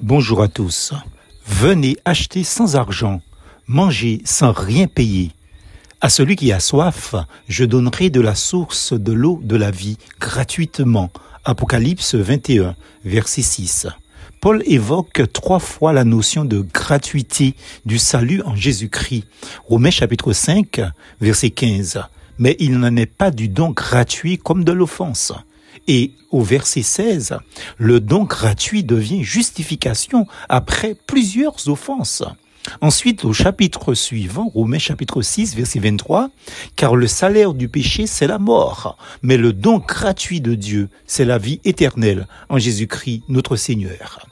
Bonjour à tous. Venez acheter sans argent, manger sans rien payer. À celui qui a soif, je donnerai de la source de l'eau de la vie gratuitement. Apocalypse 21, verset 6. Paul évoque trois fois la notion de gratuité du salut en Jésus-Christ. Romains chapitre 5, verset 15. Mais il n'en est pas du don gratuit comme de l'offense. Et au verset 16, le don gratuit devient justification après plusieurs offenses. Ensuite, au chapitre suivant, Romains chapitre 6, verset 23, car le salaire du péché, c'est la mort, mais le don gratuit de Dieu, c'est la vie éternelle en Jésus-Christ, notre Seigneur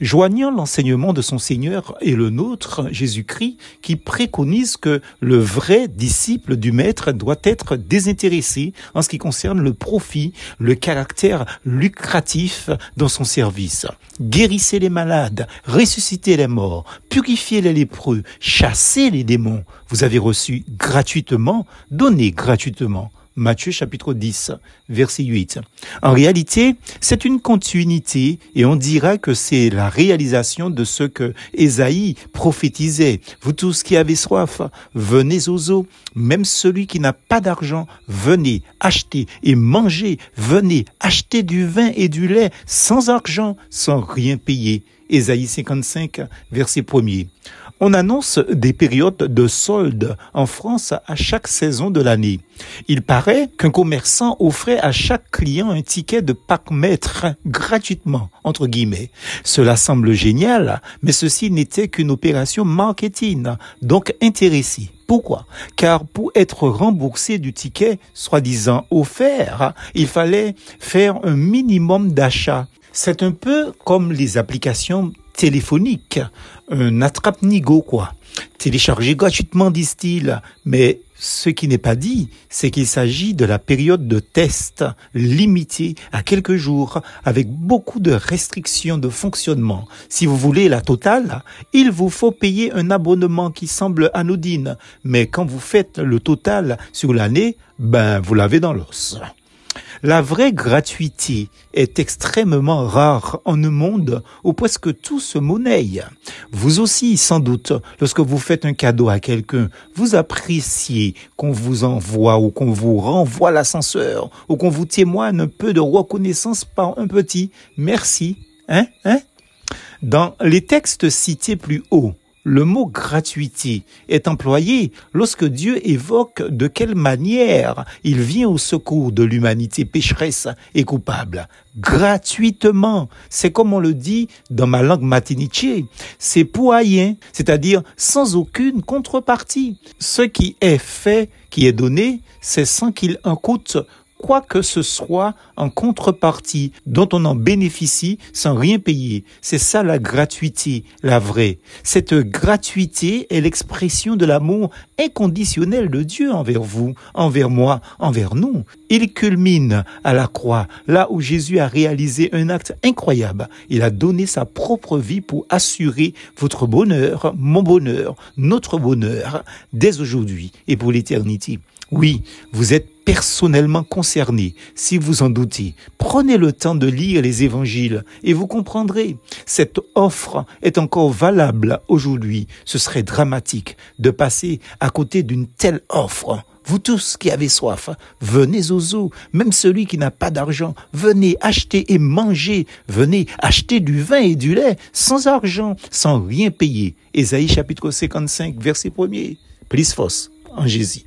joignant l'enseignement de son Seigneur et le nôtre, Jésus-Christ, qui préconise que le vrai disciple du Maître doit être désintéressé en ce qui concerne le profit, le caractère lucratif dans son service. Guérissez les malades, ressuscitez les morts, purifiez les lépreux, chassez les démons. Vous avez reçu gratuitement, donnez gratuitement. Matthieu chapitre 10, verset 8. En réalité, c'est une continuité et on dira que c'est la réalisation de ce que Ésaïe prophétisait. Vous tous qui avez soif, venez aux eaux. Même celui qui n'a pas d'argent, venez acheter et manger. Venez acheter du vin et du lait sans argent, sans rien payer. Ésaïe 55, verset 1er. On annonce des périodes de soldes en France à chaque saison de l'année. Il paraît qu'un commerçant offrait à chaque client un ticket de pack-mètre gratuitement, entre guillemets. Cela semble génial, mais ceci n'était qu'une opération marketing, donc intéressé. Pourquoi? Car pour être remboursé du ticket soi-disant offert, il fallait faire un minimum d'achat. C'est un peu comme les applications un attrape-nigo quoi. Téléchargé gratuitement, disent-ils, mais ce qui n'est pas dit, c'est qu'il s'agit de la période de test limitée à quelques jours avec beaucoup de restrictions de fonctionnement. Si vous voulez la totale, il vous faut payer un abonnement qui semble anodine, mais quand vous faites le total sur l'année, ben vous l'avez dans l'os. La vraie gratuité est extrêmement rare en un monde où presque tout se monnaie. Vous aussi, sans doute, lorsque vous faites un cadeau à quelqu'un, vous appréciez qu'on vous envoie ou qu'on vous renvoie l'ascenseur ou qu'on vous témoigne un peu de reconnaissance par un petit merci. Hein? Hein? Dans les textes cités plus haut, le mot gratuité est employé lorsque Dieu évoque de quelle manière il vient au secours de l'humanité pécheresse et coupable. Gratuitement. C'est comme on le dit dans ma langue matiniché. C'est pour rien, c'est-à-dire sans aucune contrepartie. Ce qui est fait, qui est donné, c'est sans qu'il en coûte quoi que ce soit en contrepartie dont on en bénéficie sans rien payer. C'est ça la gratuité, la vraie. Cette gratuité est l'expression de l'amour inconditionnel de Dieu envers vous, envers moi, envers nous. Il culmine à la croix, là où Jésus a réalisé un acte incroyable. Il a donné sa propre vie pour assurer votre bonheur, mon bonheur, notre bonheur, dès aujourd'hui et pour l'éternité. Oui, vous êtes personnellement concerné. Si vous en doutez, prenez le temps de lire les évangiles et vous comprendrez. Cette offre est encore valable aujourd'hui. Ce serait dramatique de passer à côté d'une telle offre. Vous tous qui avez soif, venez aux eaux. Même celui qui n'a pas d'argent, venez acheter et manger. Venez acheter du vin et du lait sans argent, sans rien payer. Ésaïe chapitre 55, verset 1er. Plus fausse Jésus.